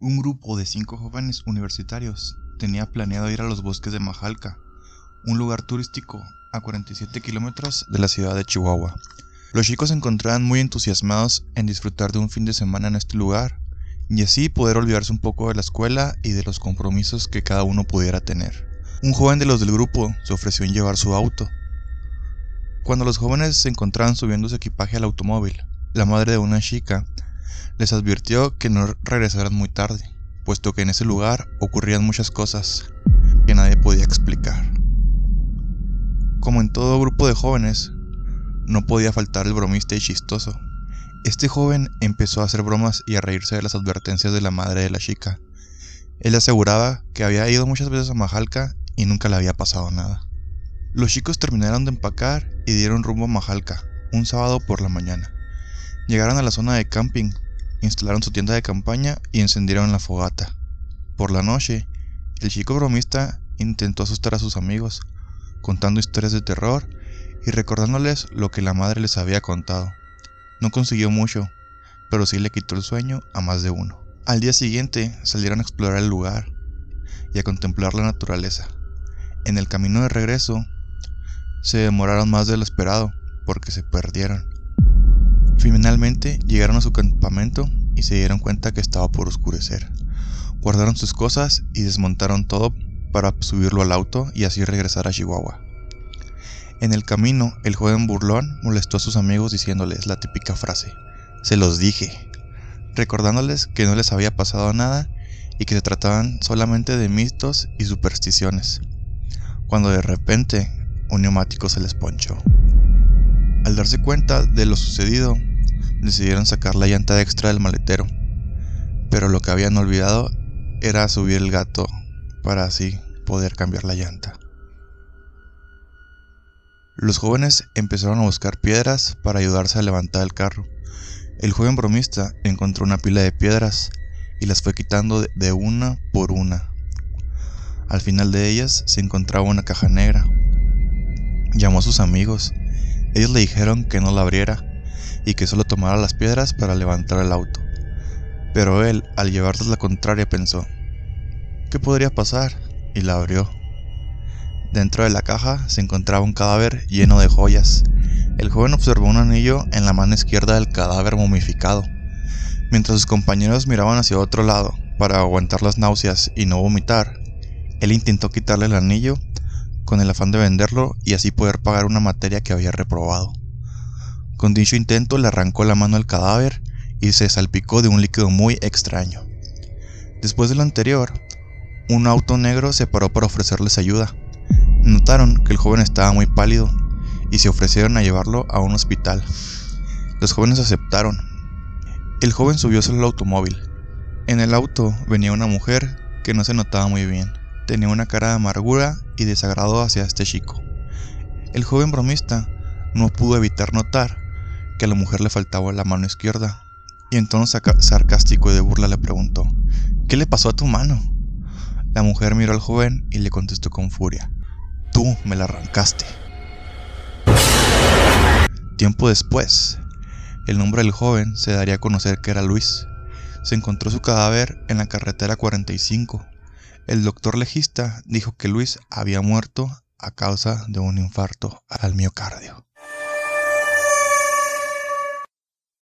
Un grupo de cinco jóvenes universitarios tenía planeado ir a los bosques de Majalca, un lugar turístico a 47 kilómetros de la ciudad de Chihuahua. Los chicos se encontraban muy entusiasmados en disfrutar de un fin de semana en este lugar y así poder olvidarse un poco de la escuela y de los compromisos que cada uno pudiera tener. Un joven de los del grupo se ofreció en llevar su auto. Cuando los jóvenes se encontraban subiendo su equipaje al automóvil, la madre de una chica les advirtió que no regresaran muy tarde, puesto que en ese lugar ocurrían muchas cosas que nadie podía explicar. Como en todo grupo de jóvenes, no podía faltar el bromista y chistoso. Este joven empezó a hacer bromas y a reírse de las advertencias de la madre de la chica. Él aseguraba que había ido muchas veces a Majalca y nunca le había pasado nada. Los chicos terminaron de empacar y dieron rumbo a Majalca, un sábado por la mañana. Llegaron a la zona de camping instalaron su tienda de campaña y encendieron la fogata. Por la noche, el chico bromista intentó asustar a sus amigos, contando historias de terror y recordándoles lo que la madre les había contado. No consiguió mucho, pero sí le quitó el sueño a más de uno. Al día siguiente salieron a explorar el lugar y a contemplar la naturaleza. En el camino de regreso, se demoraron más de lo esperado porque se perdieron. Finalmente llegaron a su campamento y se dieron cuenta que estaba por oscurecer. Guardaron sus cosas y desmontaron todo para subirlo al auto y así regresar a Chihuahua. En el camino, el joven burlón molestó a sus amigos diciéndoles la típica frase, se los dije, recordándoles que no les había pasado nada y que se trataban solamente de mitos y supersticiones, cuando de repente un neumático se les ponchó. Al darse cuenta de lo sucedido, decidieron sacar la llanta extra del maletero, pero lo que habían olvidado era subir el gato para así poder cambiar la llanta. Los jóvenes empezaron a buscar piedras para ayudarse a levantar el carro. El joven bromista encontró una pila de piedras y las fue quitando de una por una. Al final de ellas se encontraba una caja negra. Llamó a sus amigos. Ellos le dijeron que no la abriera, y que solo tomara las piedras para levantar el auto. Pero él, al llevarles la contraria, pensó, ¿qué podría pasar? Y la abrió. Dentro de la caja se encontraba un cadáver lleno de joyas. El joven observó un anillo en la mano izquierda del cadáver momificado. Mientras sus compañeros miraban hacia otro lado para aguantar las náuseas y no vomitar, él intentó quitarle el anillo con el afán de venderlo y así poder pagar una materia que había reprobado. Con dicho intento le arrancó la mano al cadáver y se salpicó de un líquido muy extraño. Después de lo anterior, un auto negro se paró para ofrecerles ayuda. Notaron que el joven estaba muy pálido y se ofrecieron a llevarlo a un hospital. Los jóvenes aceptaron. El joven subió al automóvil. En el auto venía una mujer que no se notaba muy bien. Tenía una cara de amargura y desagrado hacia este chico. El joven bromista no pudo evitar notar que a la mujer le faltaba la mano izquierda. Y entonces sarcástico y de burla le preguntó, ¿qué le pasó a tu mano? La mujer miró al joven y le contestó con furia, tú me la arrancaste. Tiempo después, el nombre del joven se daría a conocer que era Luis. Se encontró su cadáver en la carretera 45. El doctor legista dijo que Luis había muerto a causa de un infarto al miocardio.